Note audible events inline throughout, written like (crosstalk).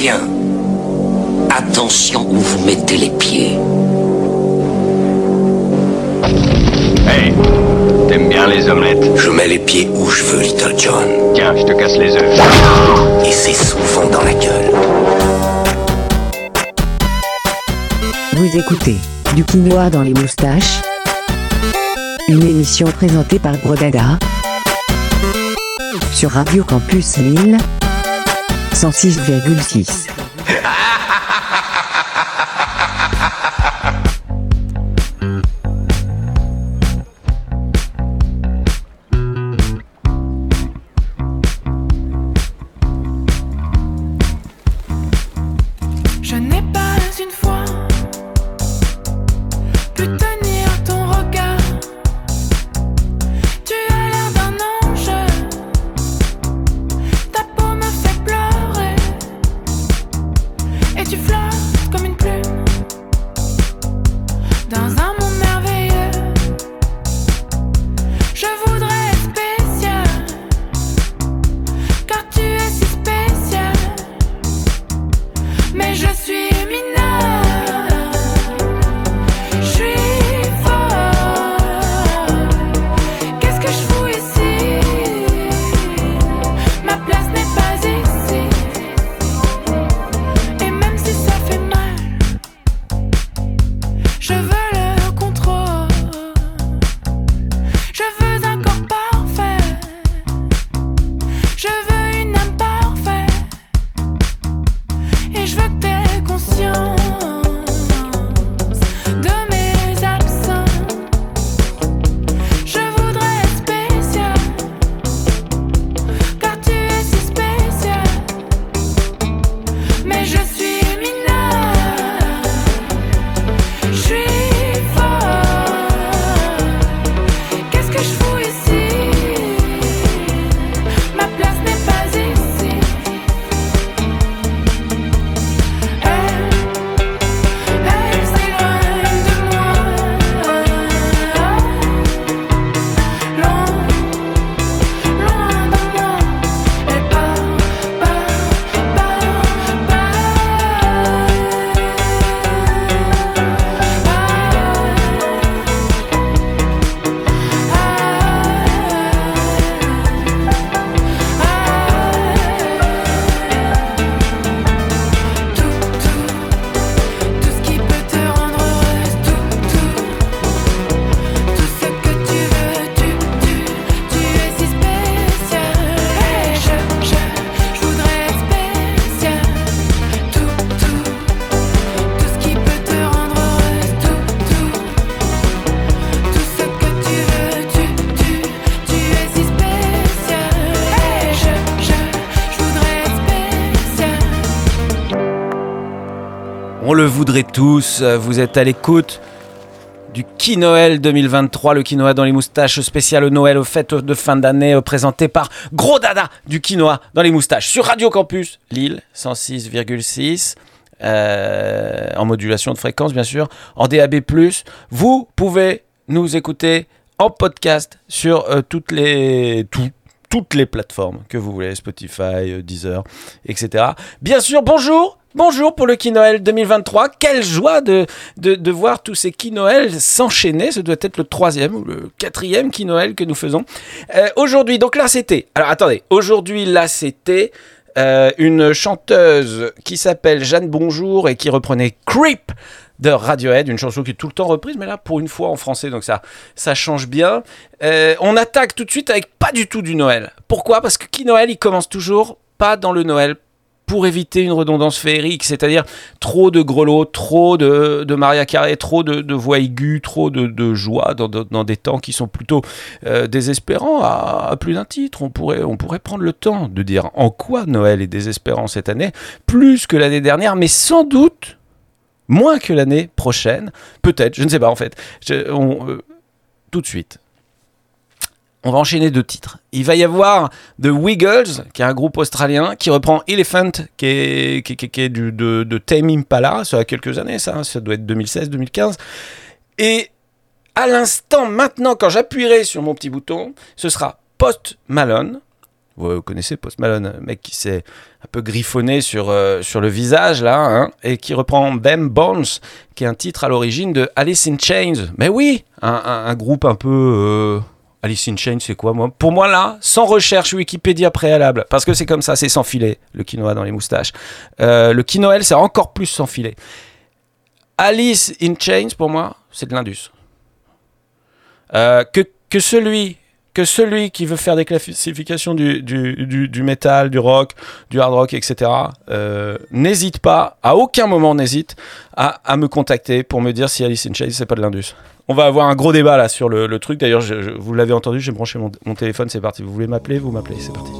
Bien. Attention où vous mettez les pieds. Hey, t'aimes bien les omelettes? Je mets les pieds où je veux, Little John. Tiens, je te casse les œufs. Et c'est souvent dans la gueule. Vous écoutez Du quinoa dans les moustaches Une émission présentée par Brodada sur Radio Campus Lille 106,6. Voudrait tous, euh, vous êtes à l'écoute du Qui Noël 2023, le quinoa dans les moustaches spécial Noël aux fêtes de fin d'année euh, présenté par Gros Dada du quinoa dans les moustaches sur Radio Campus Lille 106,6 euh, en modulation de fréquence bien sûr, en DAB+. Vous pouvez nous écouter en podcast sur toutes les tout- toutes les plateformes que vous voulez, Spotify, Deezer, etc. Bien sûr, bonjour Bonjour pour le Qui Noël 2023. Quelle joie de, de, voir tous ces Qui Noël s'enchaîner. Ce doit être le troisième ou le quatrième Qui Noël que nous faisons. Euh, aujourd'hui, donc là c'était... Alors attendez, aujourd'hui là c'était euh, une chanteuse qui s'appelle Jeanne Bonjour et qui reprenait Creep de Radiohead, une chanson qui est tout le temps reprise, mais là pour une fois en français, donc ça, ça change bien. Euh, on attaque tout de suite avec pas du tout du Noël. Pourquoi? Parce que qui Noël, il commence toujours pas dans le Noël pour éviter une redondance féerique, c'est-à-dire trop de grelots, trop de, Maria Carré, trop de, voix aiguës, trop de, joie dans, des temps qui sont plutôt euh, désespérants à, plus d'un titre. On pourrait, prendre le temps de dire en quoi Noël est désespérant cette année, plus que l'année dernière, mais sans doute moins que l'année prochaine, peut-être, je ne sais pas en fait. Euh, tout de suite on va enchaîner deux titres. Il va y avoir The Wiggles, qui est un groupe australien, qui reprend Elephant, qui est, du, de, de Tame Impala, ça a quelques années, ça, hein. ça doit être 2016-2015. Et à l'instant, maintenant, quand j'appuierai sur mon petit bouton, ce sera Post Malone. Vous, connaissez Post Malone, un mec qui s'est un peu griffonné sur, euh, sur le visage, là, hein, et qui reprend Bam Bones, qui est un titre à l'origine de Alice in Chains. Mais oui, un, groupe un peu... Euh, Alice in Chains, c'est quoi Pour moi, là, sans recherche Wikipédia préalable, parce que c'est comme ça, c'est sans filet, le quinoa dans les moustaches. Euh, le quinoël, c'est encore plus sans filet. Alice in Chains, pour moi, c'est de l'Indus. Euh, que, que celui que celui qui veut faire des classifications du, du, du, du métal, du rock, du hard rock, etc., euh, n'hésite pas, à aucun moment n'hésite, à, à, me contacter pour me dire si Alice in Chains, c'est pas de l'Indus. On va avoir un gros débat là sur le, le truc. D'ailleurs, je, vous l'avez entendu, j'ai branché mon, mon téléphone, c'est parti. Vous voulez m'appeler Vous m'appelez, c'est parti.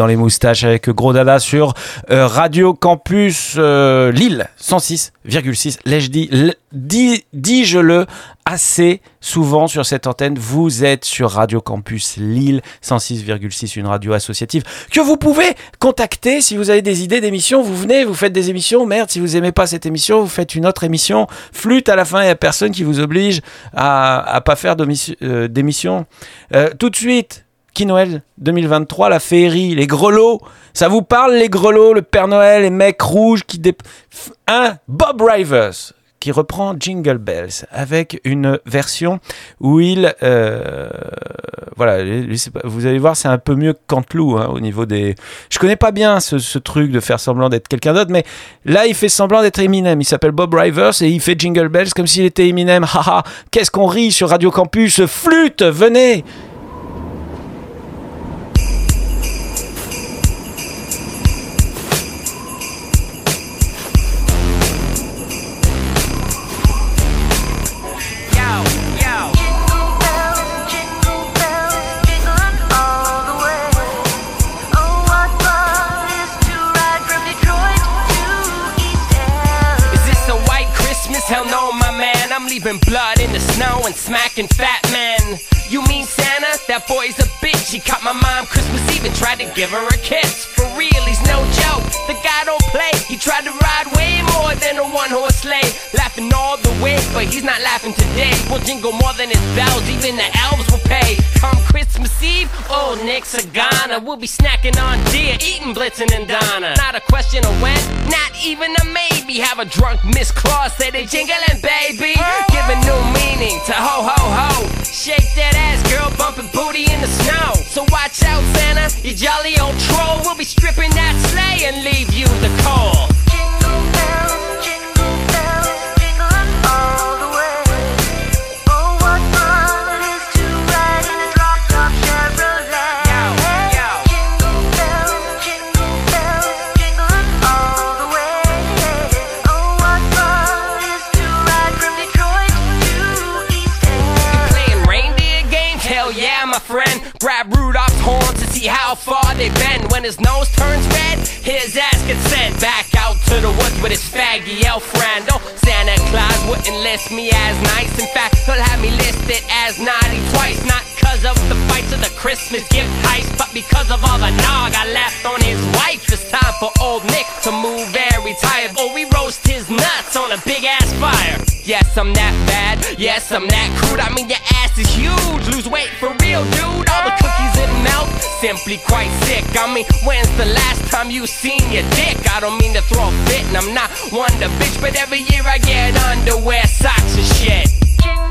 Dans les moustaches avec Gros Dada sur euh, Radio Campus euh, Lille 106,6. L'ai-je dit? Dis-je-le assez souvent sur cette antenne? Vous êtes sur Radio Campus Lille 106,6, une radio associative que vous pouvez contacter si vous avez des idées d'émissions. Vous venez, vous faites des émissions. Merde, si vous aimez pas cette émission, vous faites une autre émission. Flûte à la fin, il n'y a personne qui vous oblige à, à pas faire euh, d'émission. Euh, tout de suite, qui Noël 2023, la féerie, les grelots. Ça vous parle les grelots, le Père Noël, les mecs rouges qui dé... Un Bob Rivers qui reprend Jingle Bells avec une version où il euh, voilà vous allez voir c'est un peu mieux que Canteloup hein, au niveau des je connais pas bien ce, ce truc de faire semblant d'être quelqu'un d'autre mais là il fait semblant d'être Eminem. Il s'appelle Bob Rivers et il fait Jingle Bells comme s'il était Eminem. (laughs) Haha qu'est-ce qu'on rit sur Radio Campus flûte venez fat men. You mean Santa? That boy's a bitch. He caught my mom Christmas Eve and tried to give her a kiss. For real, he's no joke. The guy don't play. He tried to ride way more than a one horse sleigh. Laughing all the way, but he's not laughing today. We'll jingle more than his bells. Even the elves will pay. Come Christmas Eve, old Nick's a Sagana. We'll be snacking on deer, eating Blitzen and Donna. Not a question of when, not even a maybe. Have a drunk Miss Claus say they jingling, baby. Giving new meaning to ho ho ho. Shake that ass, girl, bumping booty in the snow. So watch out, Santa, you jolly old troll. We'll be stripping that sleigh and leave you the call. Jingle bells, how far they bend. When his nose turns red, his ass gets sent back out to the woods with his faggy elf friend. Oh, Santa Claus wouldn't list me as nice. In fact, he'll have me listed as naughty twice. Not cause of the fights of the Christmas gift heist, but because of all the nog I left on his wife. It's time for old Nick to move and retire. Or we roast his nuts on a big ass fire. Yes, I'm that bad. Yes, I'm that crude. I mean, your ass is huge. Lose weight for real, dude. All the simply quite sick. I mean, when's the last time you seen your dick? I don't mean to throw a fit, and I'm not one to bitch, but every year I get underwear, socks, and shit.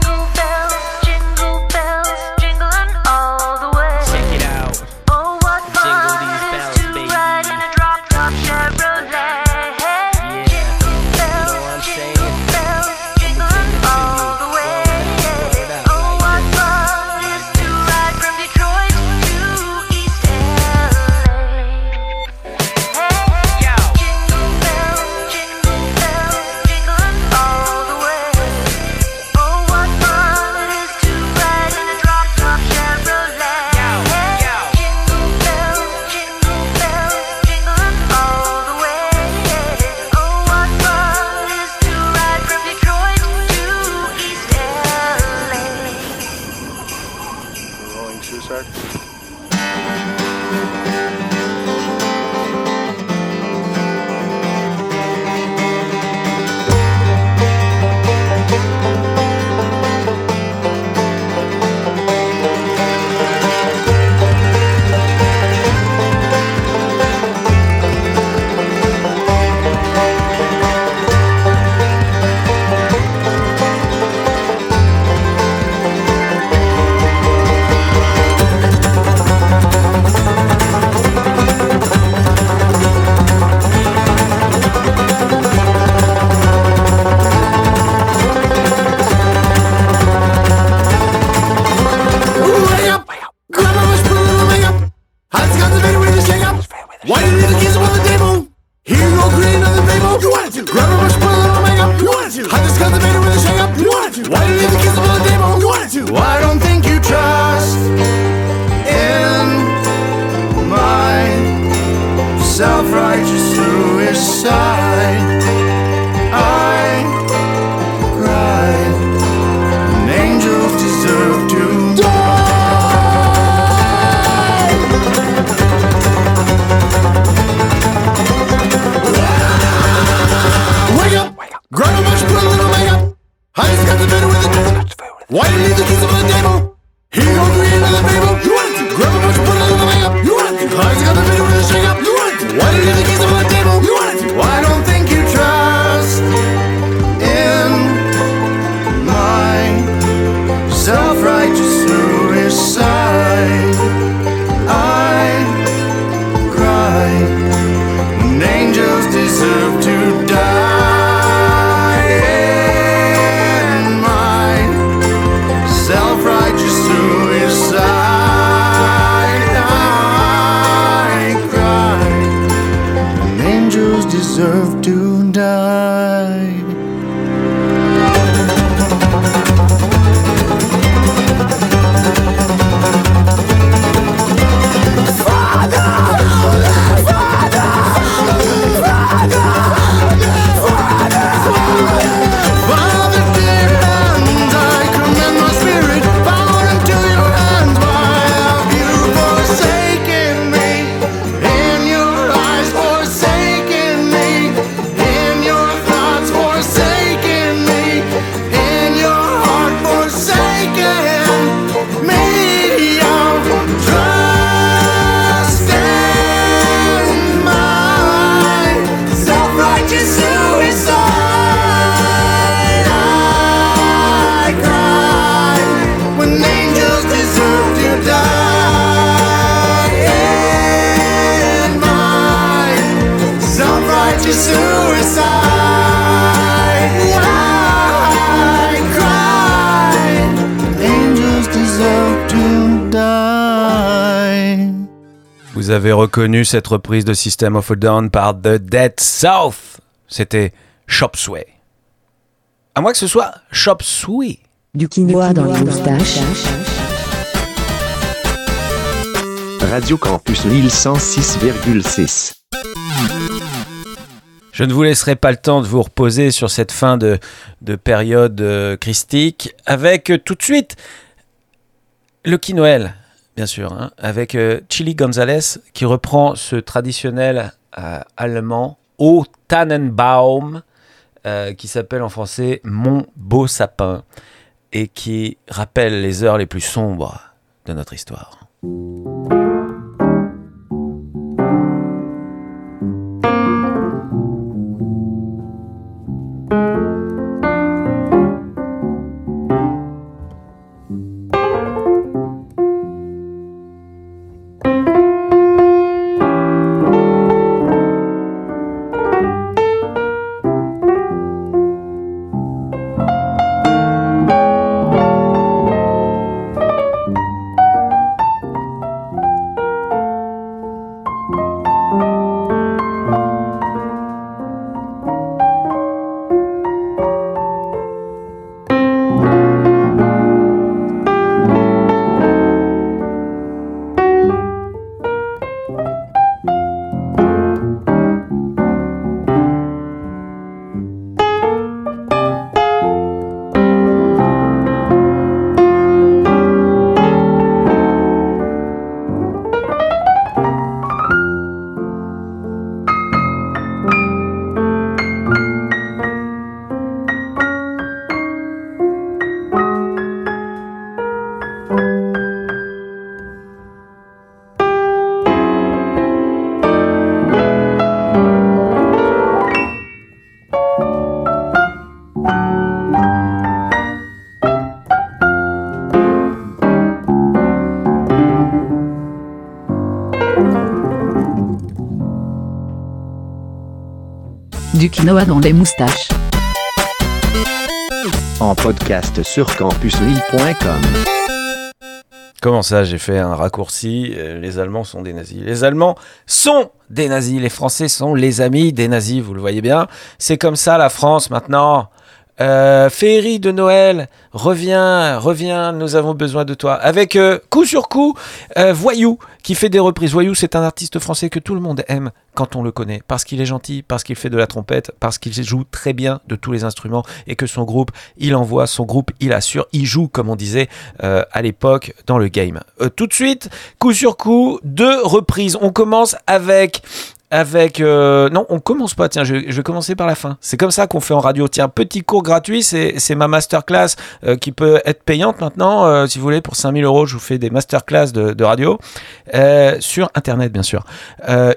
Reconnu cette reprise de System of a Down par The Dead South. C'était Chop Suey. À moins que ce soit Chop Suey. Du quinoa dans les moustaches. Radio Campus Lille 106,6. Je ne vous laisserai pas le temps de vous reposer sur cette fin de, de période euh, christique avec euh, tout de suite le Noël, bien sûr, hein, avec euh, Chili Gonzalez qui reprend ce traditionnel euh, allemand O Tannenbaum euh, qui s'appelle en français Mon beau sapin et qui rappelle les heures les plus sombres de notre histoire. Du quinoa dans les moustaches. En podcast sur campuslille.com. Comment ça, j'ai fait un raccourci? Euh, Les Allemands sont des nazis. Les Allemands sont des nazis. Les Français sont les amis des nazis, vous le voyez bien. C'est comme ça la France maintenant. Euh, Féerie de Noël, reviens, reviens, nous avons besoin de toi. Avec euh, coup sur coup, euh, Voyou, qui fait des reprises. Voyou, c'est un artiste français que tout le monde aime quand on le connaît, parce qu'il est gentil, parce qu'il fait de la trompette, parce qu'il joue très bien de tous les instruments et que son groupe, il envoie, son groupe, il assure, il joue, comme on disait euh, à l'époque dans le game. Euh, tout de suite, coup sur coup, deux reprises. On commence avec avec... euh, non, on commence pas, tiens, je, vais commencer par la fin. C'est comme ça qu'on fait en radio. Tiens, petit cours gratuit, c'est ma masterclass euh, qui peut être payante maintenant. euh, si vous voulez, pour 5000 euros, je vous fais des masterclass de, de radio. Sur Internet, bien sûr.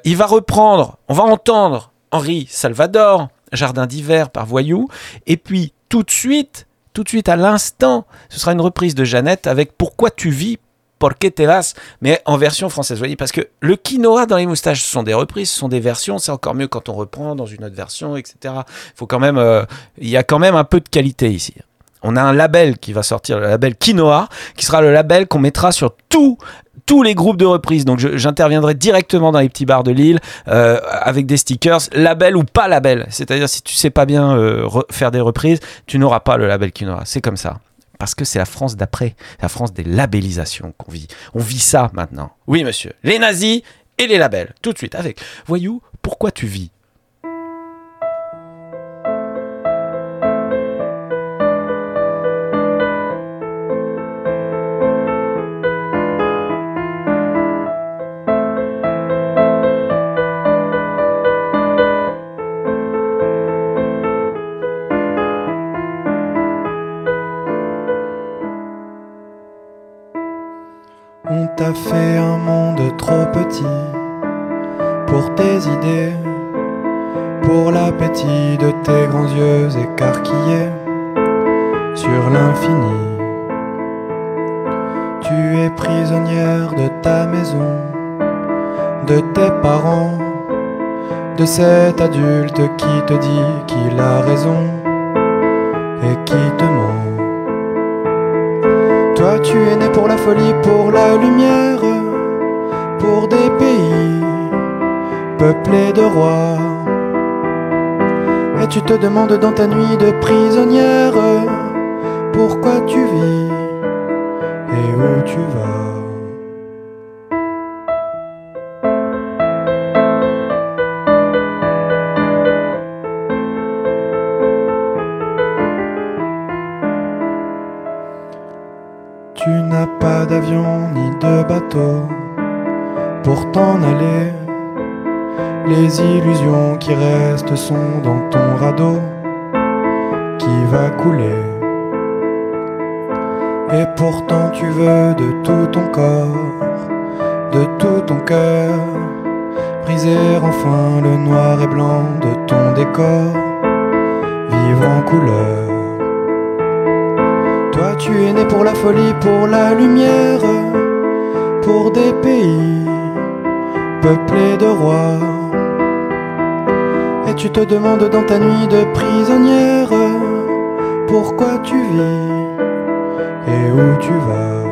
Il va reprendre, on va entendre Henri Salvador, Jardin d'hiver par Voyou. Et puis, tout de suite, tout de suite à l'instant, ce sera une reprise de Jeannette avec Pourquoi tu vis Por qué te vas mais en version française, vous voyez, parce que le quinoa dans les moustaches, ce sont des reprises, ce sont des versions, c'est encore mieux quand on reprend dans une autre version, etc. Euh, il y a quand même un peu de qualité ici. On a un label qui va sortir, le label Quinoa, qui sera le label qu'on mettra sur tout tous les groupes de reprises. Donc j'interviendrai directement dans les petits bars de Lille euh, avec des stickers, label ou pas label. C'est-à-dire si tu sais pas bien euh, re- faire des reprises, tu n'auras pas le label Quinoa. C'est comme ça. Parce que c'est la France d'après, la France des labellisations qu'on vit. On vit ça maintenant. Oui, monsieur. Les nazis et les labels. Tout de suite avec. Voyou, pourquoi tu vis trop petit pour tes idées, pour l'appétit de tes grands yeux écarquillés sur l'infini. Tu es prisonnière de ta maison, de tes parents, de cet adulte qui te dit qu'il a raison et qui te ment. Toi tu es né pour la folie, pour la lumière, pour des pays peuplés de rois. Et tu te demandes dans ta nuit de prisonnière pourquoi tu vis et où tu vas? Tu n'as pas d'avion ni de bateau pour t'en aller. Les illusions qui restent sont dans ton radeau qui va couler. Et pourtant tu veux de tout ton corps, de tout ton cœur, briser enfin le noir et blanc de ton décor, vivre en couleur. Toi tu es né pour la folie, pour la lumière, pour des pays peuplés de rois. Et tu te demandes dans ta nuit de prisonnière pourquoi tu vis et où tu vas.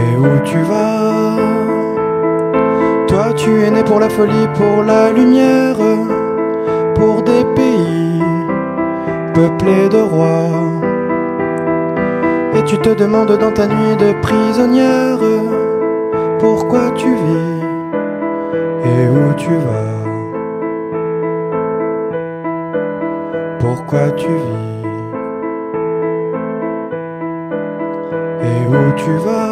Et où tu vas Toi tu es né pour la folie, pour la lumière, pour des pays peuplé de rois. Et tu te demandes dans ta nuit de prisonnière pourquoi tu vis et où tu vas. Pourquoi tu vis et où tu vas.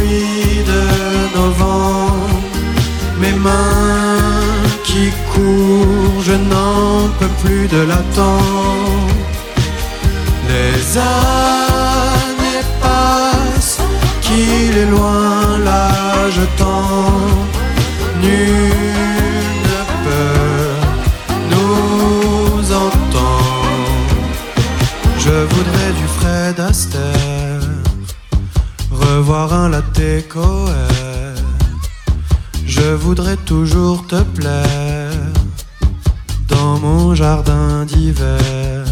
Pluie de novembre, mes mains qui courent je n'en peux plus de l'attente. Les années passent, qu'il est loin là je tends. Nul ne peut nous entendre. Je voudrais du Fred Astaire, un latte. Je voudrais toujours te plaire dans mon jardin d'hiver.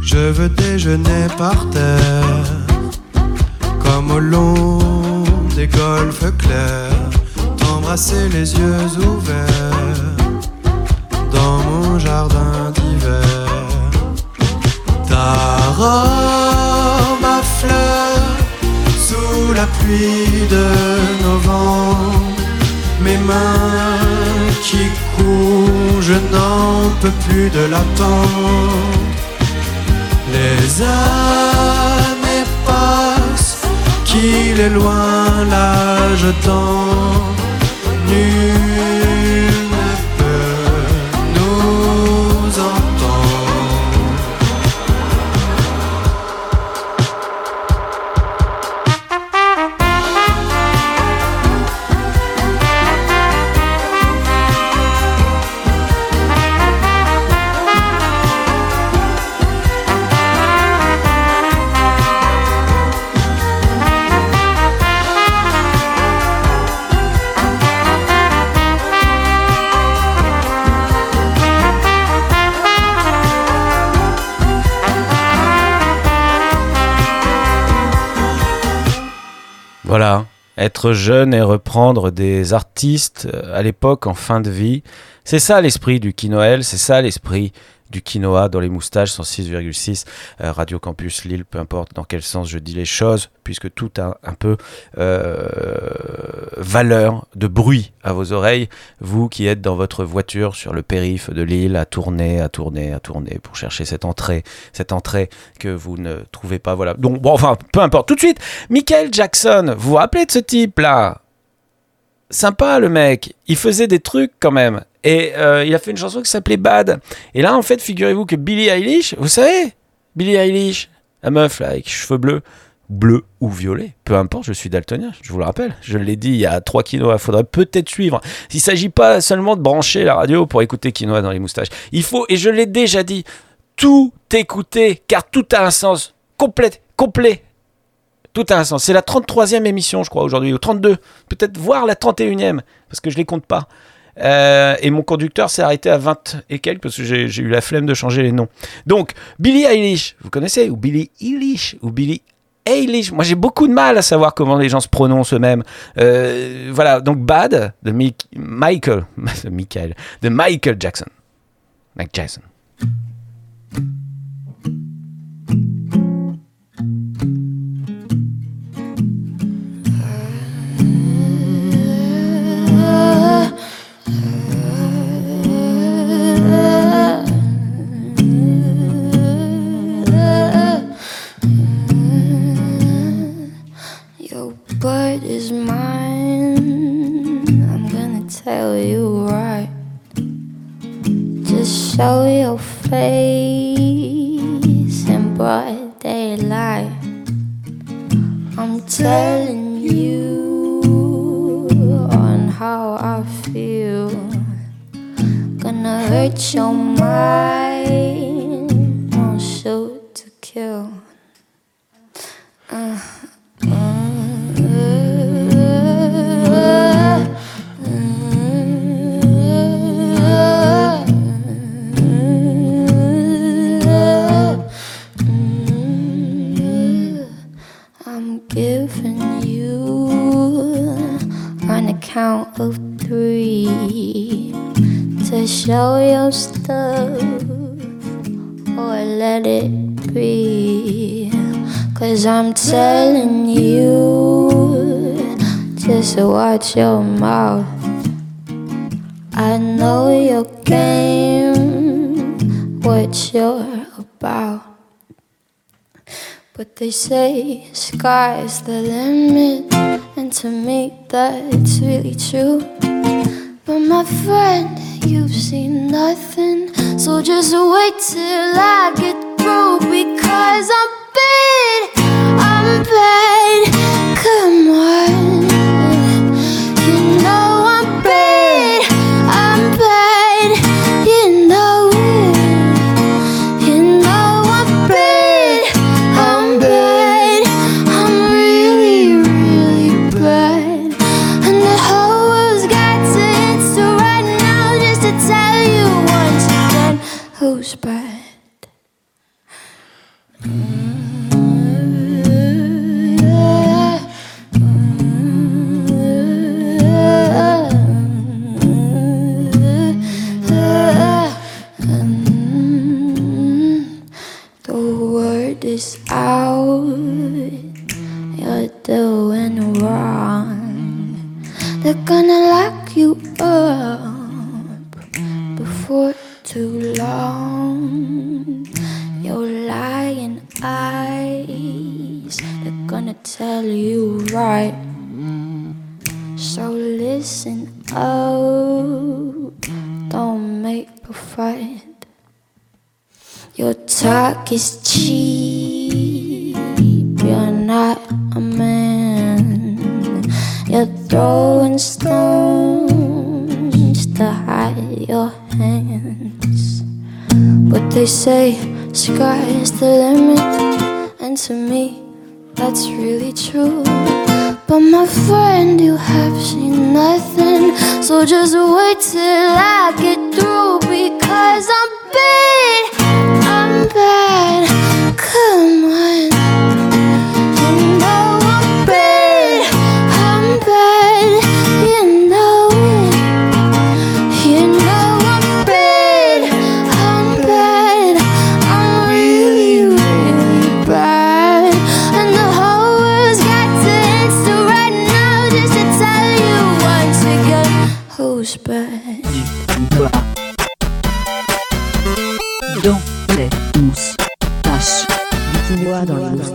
Je veux déjeuner par terre, comme au long des golfes clairs, t'embrasser les yeux ouverts dans mon jardin d'hiver. Ta robe la pluie de novembre, mes mains qui courent, je n'en peux plus de l'attendre. Les années passent, qu'il est loin là je tends. Voilà, être jeune et reprendre des artistes euh, à l'époque en fin de vie, c'est ça l'esprit du Kinoël, c'est ça l'esprit du quinoa dans les moustaches 106,6 euh, Radio Campus Lille, peu importe dans quel sens je dis les choses, puisque tout a un peu euh, valeur de bruit à vos oreilles, vous qui êtes dans votre voiture sur le périph de Lille à tourner, à tourner, à tourner pour chercher cette entrée, cette entrée que vous ne trouvez pas, voilà. Donc bon, enfin, peu importe. Tout de suite, Michael Jackson, vous vous rappelez de ce type là Sympa le mec, il faisait des trucs quand même. Et euh, il a fait une chanson qui s'appelait Bad. Et là, en fait, figurez-vous que Billie Eilish, vous savez, Billie Eilish, la meuf là avec cheveux bleus, bleu ou violet, peu importe, je suis daltonien, je vous le rappelle. Je l'ai dit il y a trois quinoa, faudrait peut-être suivre. Il s'agit pas seulement de brancher la radio pour écouter quinoa dans les moustaches. Il faut, et je l'ai déjà dit, tout écouter, car tout a un sens complet, complet. Tout a un sens. C'est la 33e émission, je crois, aujourd'hui, ou 32, peut-être voire la 31e, parce que je les compte pas. Euh, et mon conducteur s'est arrêté à 20 et quelques parce que j'ai eu la flemme de changer les noms. Donc, Billie Eilish, vous connaissez Ou Billie Eilish Ou Billie Eilish Moi, j'ai beaucoup de mal à savoir comment les gens se prononcent eux-mêmes. Euh, voilà, donc Bad de Mi- Michael, (laughs) de Michael, de Michael Jackson. Mike Jackson. Show your face in broad daylight. I'm telling you on how I feel. Gonna hurt your mind. Won't shoot to kill. Count of three to show your stuff or let it be. Cause I'm telling you, just watch your mouth. I know your game, what you're about. But they say sky's the limit, and to me that's really true. But my friend, you've seen nothing. So just wait till I get through because I'm bad. I'm bad. Come on. You right. So listen up, don't make a fight. Your talk is cheap, you're not a man. You're throwing stones to hide your hands. But they say sky's the limit, and to me, that's really true. But my friend, you have seen nothing, so just wait till I get through because I'm bad. I'm bad. Come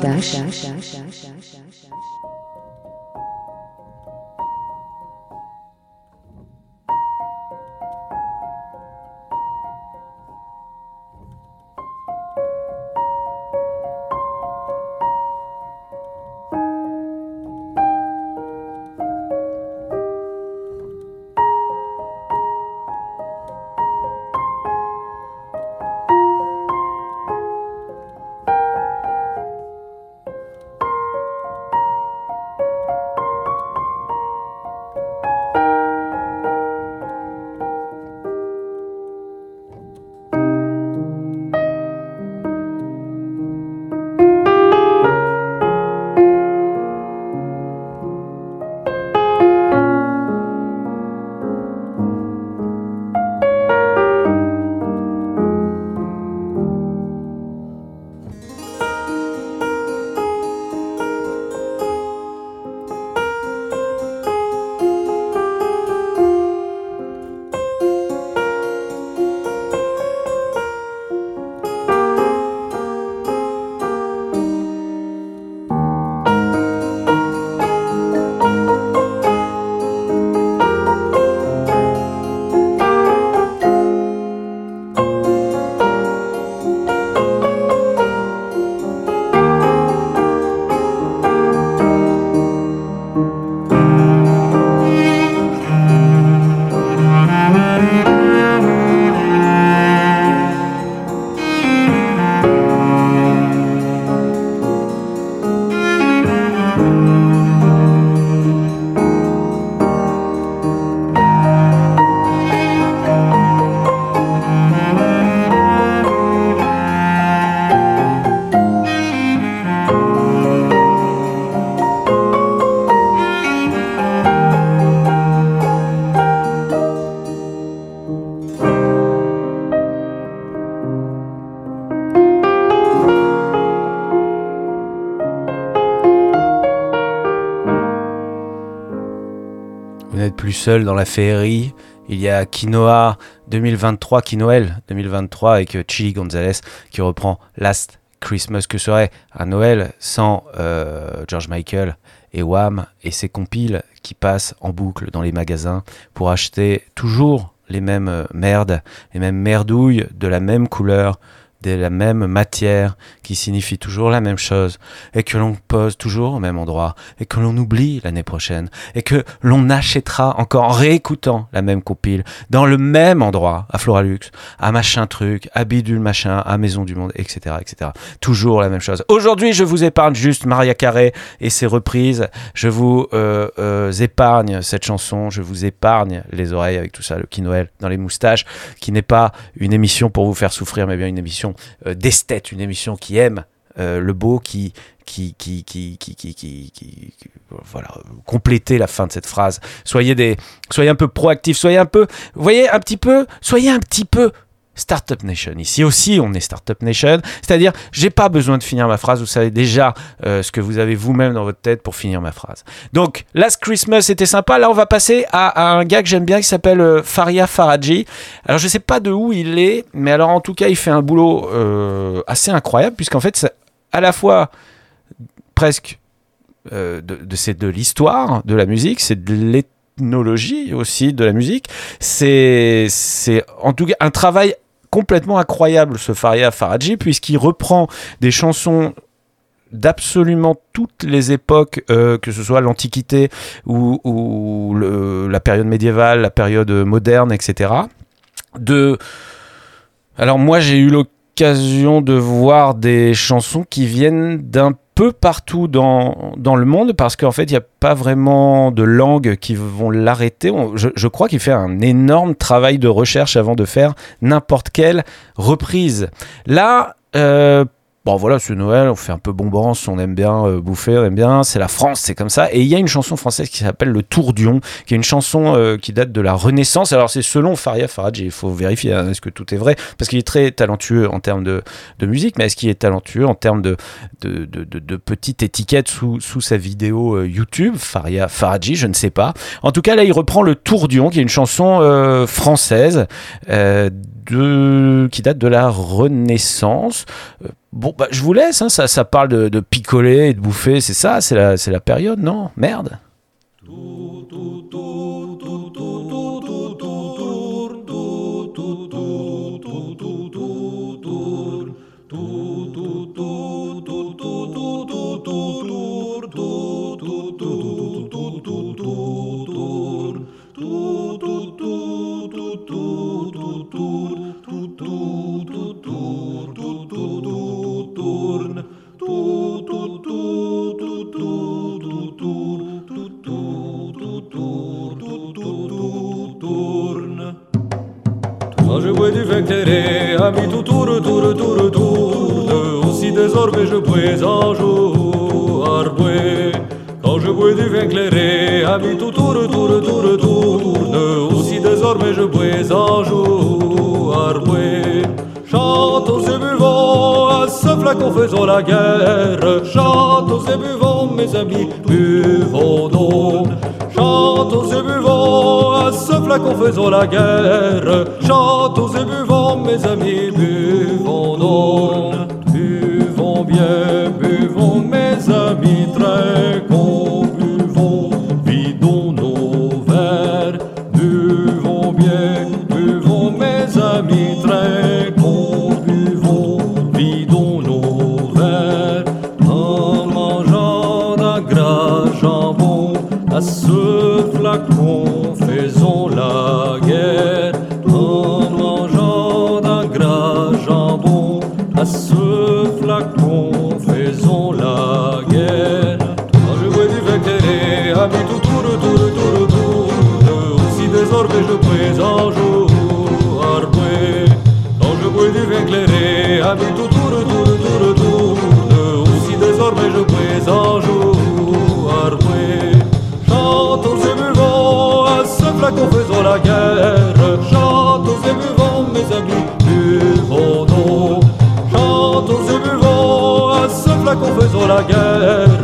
dans n'êtes plus seul dans la féerie. Il y a Quinoa 2023, Quinoel 2023 avec euh, Chili Gonzalez qui reprend Last Christmas. Que serait un Noël sans euh, George Michael et Wham et ses compiles qui passent en boucle dans les magasins pour acheter toujours les mêmes euh, merdes, les mêmes merdouilles de la même couleur, de la même matière, qui signifie toujours la même chose, et que l'on pose toujours au même endroit, et que l'on oublie l'année prochaine, et que l'on achètera encore en réécoutant la même compile, dans le même endroit, à Floralux, à machin truc, à bidule machin, à Maison du Monde, etc., etc. Toujours la même chose. Aujourd'hui, je vous épargne juste Maria Carré et ses reprises. Je vous euh, euh, épargne cette chanson. Je vous épargne les oreilles avec tout ça, le qui Noël dans les moustaches, qui n'est pas une émission pour vous faire souffrir, mais bien une émission euh, d'esthète, une émission qui aime euh, le beau, qui qui qui qui voilà compléter la fin de cette phrase. Soyez des soyez un peu proactifs, soyez un peu, voyez un petit peu, soyez un petit peu Startup Nation. Ici aussi, on est Startup Nation. C'est-à-dire, j'ai pas besoin de finir ma phrase. Vous savez déjà euh, ce que vous avez vous-même dans votre tête pour finir ma phrase. Donc, Last Christmas, c'était sympa. Là, on va passer à, un gars que j'aime bien qui s'appelle euh, Faria Faraji. Alors, je sais pas de où il est, mais alors, en tout cas, il fait un boulot euh, assez incroyable, puisqu'en fait, c'est à la fois presque de, c'est de l'histoire de la musique, c'est de l'ethnologie aussi de la musique. C'est, c'est en tout cas un travail complètement incroyable, ce Faria Faraji, puisqu'il reprend des chansons d'absolument toutes les époques, euh, que ce soit l'Antiquité ou, la période médiévale, la période moderne, etc. De... Alors moi j'ai eu l'occasion de voir des chansons qui viennent d'un peu partout dans, dans le monde parce qu'en fait il n'y a pas vraiment de langues qui vont l'arrêter. Je, je crois qu'il fait un énorme travail de recherche avant de faire n'importe quelle reprise. Là, euh, Bon voilà, c'est Noël, on fait un peu bombance, on aime bien euh, bouffer, on aime bien, c'est la France, c'est comme ça. Et il y a une chanson française qui s'appelle Le Tourdion, qui est une chanson euh, qui date de la Renaissance. Alors c'est selon Faria Faradji, il faut vérifier hein, est-ce que tout est vrai, parce qu'il est très talentueux en termes de, musique, mais est-ce qu'il est talentueux en termes de, de, de, de- de petite étiquette sous, sa vidéo euh, YouTube, Faria Faradji, je ne sais pas. En tout cas, là, il reprend Le Tourdion, qui est une chanson française qui date de la Renaissance. Bon, bah, je vous laisse, hein, ça, ça parle de, de picoler et de bouffer, c'est ça, c'est la, la période, non? Merde. Je bois du clairé, ami tout tour, tour, tour, tour, aussi désormais je bois un jour. Quand je bois du vin clairé, ami tout tour, tour, tour, tour, aussi désormais je bois un jour et flacon faisons la guerre. Chantons et buvons, mes amis, buvons donc. Chantons et buvons à ce flacon faisons la guerre. Chantons et buvons, mes amis, buvons donc. Buvons bien, buvons, mes amis, très con, clairé, ami tout tour, tour, tour, tour, aussi désormais je bois un jour. Chantons et buvons, à ce flacon faisons la guerre. Chantons et buvons, mes amis, buvons donc. Chantons et buvons, à ce flacon faisons la guerre.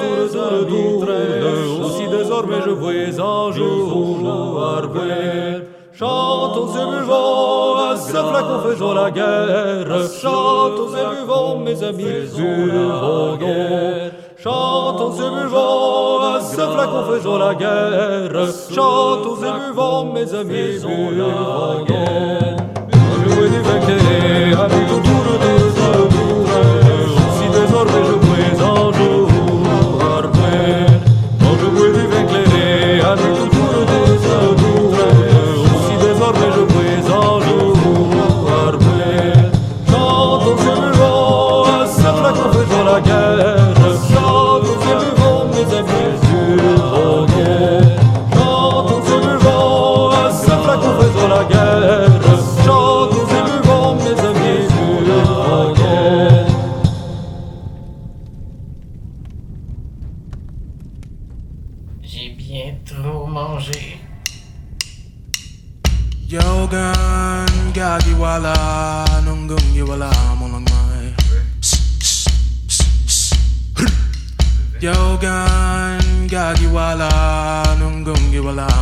Tout tour, tour, tour, tour, aussi désormais je vois un jour arboire. Chantons et buvons, à ce flacon faisons la guerre. Chantons et buvons, mes amis, buvons guerre. Chantons et buvons, à ce flacon faisons la guerre. Chantons et buvons, mes amis, buvons guerre. Quand je bois du vin clairé, wala nunggung wala mo lang may. Yogan wala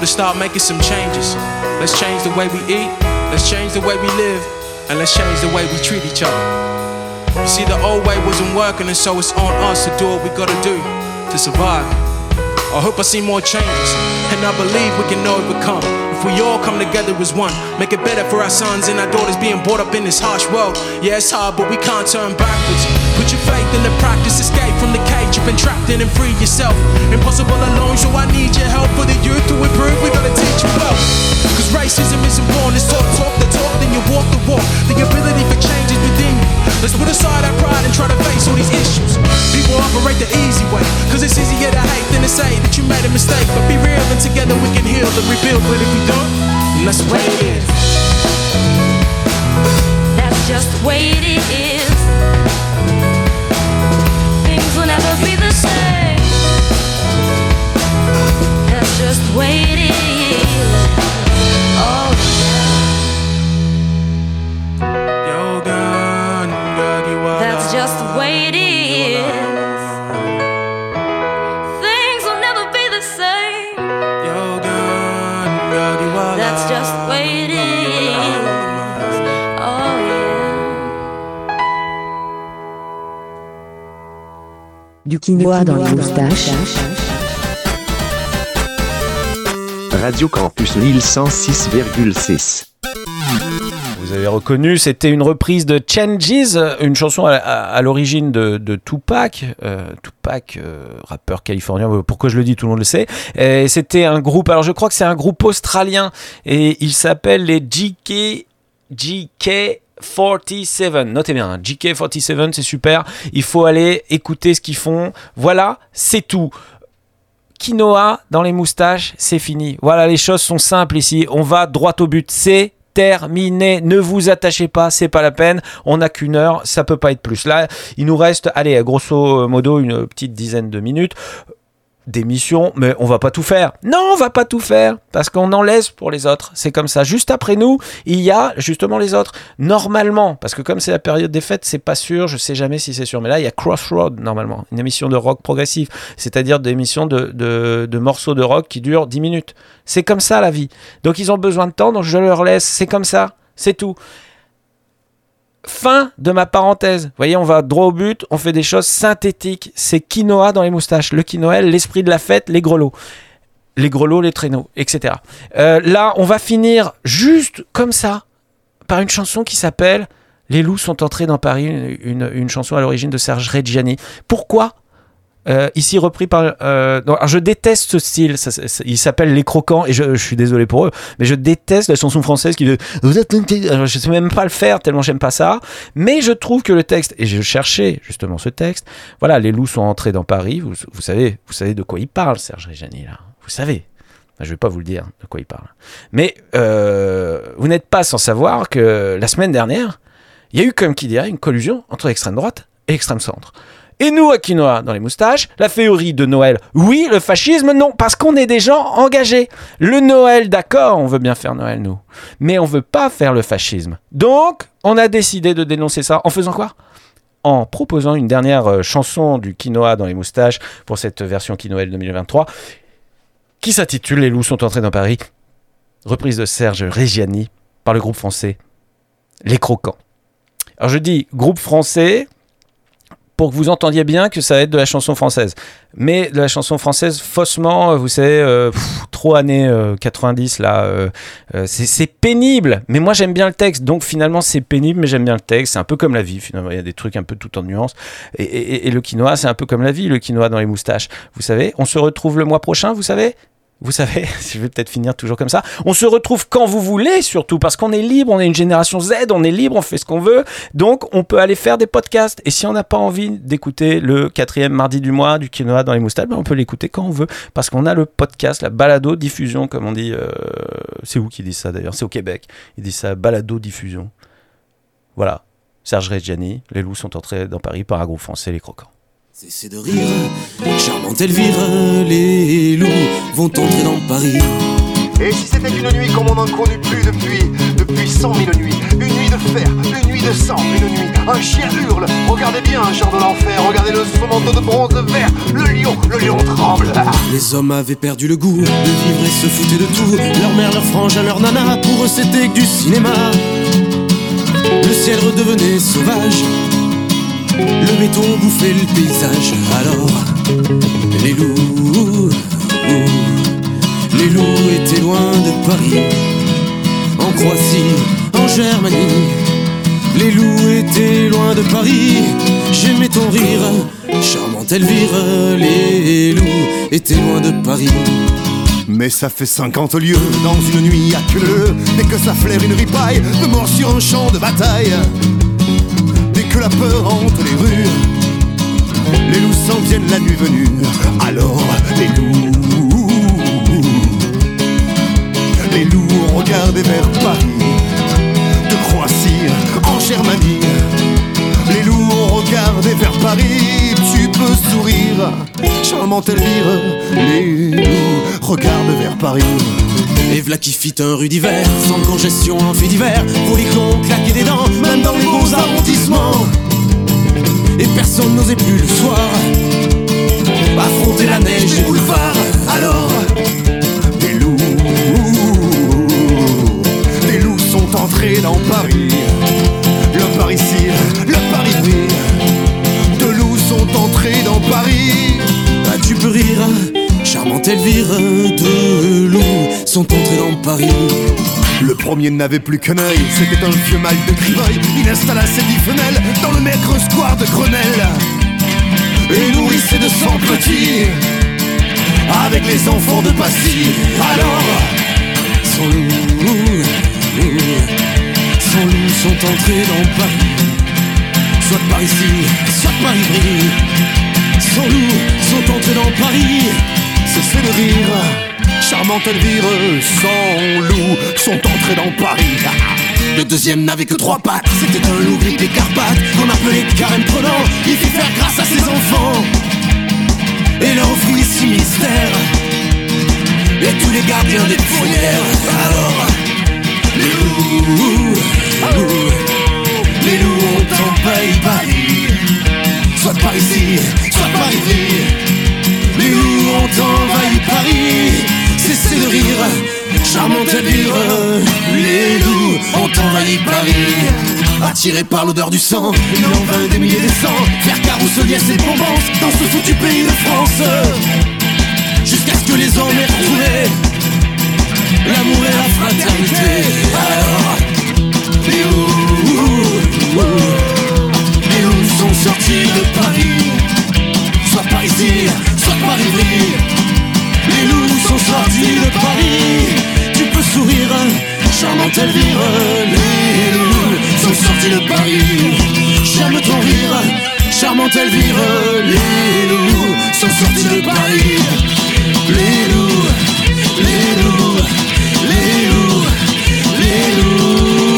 to start making some changes. Let's change the way we eat, let's change the way we live, and let's change the way we treat each other. You see, the old way wasn't working, and so it's on us to do what we gotta do to survive. I hope I see more changes, and I believe we can overcome. If we all come together as one, make it better for our sons and our daughters being brought up in this harsh world. Yeah, it's hard, but we can't turn backwards. Put your faith in the practice, escape from the cage you've been trapped in and free yourself. Impossible alone, so I need your help for the youth to improve. We gotta teach them well. Cause racism isn't born, it's taught, talk the talk, then you walk the walk. The ability for change is within you. Let's put aside our pride and try to face all these issues. People operate the easy way, cause it's easier to hate than to say that you made a mistake. But be real and together we can heal and rebuild. But if we don't, that's the way it is. That's just the way it is. Things will never be the same. That's just the way it is. Oh quinoa dans les moustaches. Radio Campus Lille 106,6. Vous avez reconnu, c'était une reprise de Changes, une chanson à, à- à l'origine de, de Tupac. Euh, Tupac, euh, rappeur californien, pourquoi je le dis, tout le monde le sait. Et c'était un groupe, alors je crois que c'est un groupe australien, et il s'appelle les GK, GK 47, notez bien, hein, GK47, c'est super. Il faut aller écouter ce qu'ils font. Voilà, c'est tout quinoa dans les moustaches, c'est fini. Voilà, les choses sont simples ici. On va droit au but. C'est terminé. Ne vous attachez pas, c'est pas la peine. On n'a qu'une heure, ça peut pas être plus. Là, il nous reste, allez, grosso modo, une petite dizaine de minutes d'émission, mais on va pas tout faire. Non, on va pas tout faire parce qu'on en laisse pour les autres. C'est comme ça. Juste après nous, il y a justement les autres. Normalement, parce que comme c'est la période des fêtes, c'est pas sûr. Je sais jamais si c'est sûr, mais là il y a Crossroad normalement, une émission de rock progressif, c'est-à-dire des de morceaux de rock qui durent 10 minutes. C'est comme ça la vie. Donc ils ont besoin de temps, donc je leur laisse. C'est comme ça. C'est tout. Fin de ma parenthèse. Vous voyez, on va droit au but, on fait des choses synthétiques. C'est quinoa dans les moustaches. Le quinoa, l'esprit de la fête, les grelots. Les grelots, les traîneaux, etc. Euh, là, on va finir juste comme ça, par une chanson qui s'appelle Les loups sont entrés dans Paris, une, chanson à l'origine de Serge Reggiani. Pourquoi euh, ici repris par. euh, alors je déteste ce style. il s'appelle Les Croquants et je, suis désolé pour eux, mais je déteste la chanson française qui. Vous êtes. Je sais même pas le faire tellement j'aime pas ça. Mais je trouve que le texte et je cherchais justement ce texte. Voilà, les loups sont entrés dans Paris. Vous, savez, vous savez de quoi il parle, Serge Reggiani là. Vous savez. Je vais pas vous le dire de quoi il parle. Mais euh, vous n'êtes pas sans savoir que la semaine dernière, il y a eu comme qui dirait une collusion entre l'extrême droite et l'extrême centre. Et nous, Quinoa, dans les moustaches, la théorie de Noël, oui, le fascisme, non, parce qu'on est des gens engagés. Le Noël, d'accord, on veut bien faire Noël, nous. Mais on veut pas faire le fascisme. Donc, on a décidé de dénoncer ça en faisant quoi? En proposant une dernière euh, chanson du quinoa dans les moustaches pour cette version Quinoël 2023 qui s'intitule Les loups sont entrés dans Paris, reprise de Serge Reggiani par le groupe français Les Croquants. Alors je dis groupe français pour que vous entendiez bien que ça va être de la chanson française. Mais de la chanson française faussement, euh, vous savez, euh, pff, trop années euh, 90 là, euh, euh, c'est pénible. Mais moi j'aime bien le texte, donc finalement c'est pénible, mais j'aime bien le texte. C'est un peu comme la vie finalement, il y a des trucs un peu tout en nuances. Et, et- et le quinoa, c'est un peu comme la vie, le quinoa dans les moustaches. Vous savez, on se retrouve le mois prochain, vous savez? Vous savez, (laughs) je vais peut-être finir toujours comme ça. On se retrouve quand vous voulez, surtout parce qu'on est libre, on est une génération Z, on est libre, on fait ce qu'on veut. Donc, on peut aller faire des podcasts. Et si on n'a pas envie d'écouter le quatrième mardi du mois du quinoa dans les moustaches, ben, on peut l'écouter quand on veut. Parce qu'on a le podcast, la balado diffusion, comme on dit. euh, c'est où qui dit ça d'ailleurs? C'est au Québec. Ils disent ça, balado diffusion. Voilà. Serge Reggiani, les loups sont entrés dans Paris par un groupe français, les croquants. Cessez de rire, charmante Elvire, les loups vont entrer dans Paris. Et si c'était une nuit comme on n'en connu plus depuis, depuis cent mille nuits Une nuit de fer, une nuit de sang, une nuit, un chien hurle Regardez bien, genre de l'enfer, regardez le son manteau de bronze vert Le lion, le lion tremble Les hommes avaient perdu le goût de vivre et se foutaient de tout. Leur mère, leur frangin, leur nana, pour eux c'était que du cinéma. Le ciel redevenait sauvage, le béton bouffait le paysage. Alors, les loups, les loups étaient loin de Paris, en Croatie, en Germanie. Les loups étaient loin de Paris, j'aimais ton rire, charmante Elvire. Les loups étaient loin de Paris. Mais ça fait 50 lieues dans une nuit à queue Dès que ça flaire une ripaille de mort sur un champ de bataille que la peur hante les rues. Les loups s'en viennent la nuit venue Alors les loups. Les loups ont regardé vers Paris De Croatie en Germanie. Les loups ont regardé vers Paris Peux sourire Charmante Elvire Les loups regardent vers Paris Et v'là qui fit un rue d'hiver, sans congestion en fait d'hiver, clons claquer des dents, même dans les beaux arrondissements. personne n'osait plus le soir affronter la neige des boulevards. Alors, Des loups, des loups sont entrés dans Paris. Le Paris-Cire, le Paris. ah, tu peux rire, charmante Elvire, deux loups sont entrés dans Paris. Le premier n'avait plus qu'un œil, c'était un vieux mâle de Criveuil. Il installa ses dix femelles dans le maigre square de Grenelle. Et nourrissait de sang petits avec les enfants de Passy. Alors, Sans loup, sans loup sont entrés dans Paris. Soit par ici, soit par Ivry. Sans loup sont entrés dans Paris. cessez de rire. Charmante Elvire, sans loup, sont entrés dans Paris. Le deuxième n'avait que trois pattes, c'était un loup gris des Carpates qu'on appelait Carême prenant. Il fit faire grâce à ses enfants et leur offrit six mystères et tous les gardiens des fourrières. Alors, les loups, les loups ont envahi Paris, soit par ici, soit par ici. Les loups ont envahi Paris, cessez de rire, charmante Elvire. Les loups ont envahi Paris, attirés par l'odeur du sang, il en vint des milliers de sang, faire carrouselier et bombance dans ce foutu pays de France. Jusqu'à ce que les hommes aient retrouvé l'amour et la fraternité. Alors, les loups, les loups sont sortis de Paris. Soit par ici, soit par Ivry Les loups sont sortis de Paris. Tu peux sourire, charmante Elvire Les loups sont sortis de Paris. J'aime ton rire, charmante Elvire Les loups sont sortis de Paris. Les loups, les loups, les loups, les loups.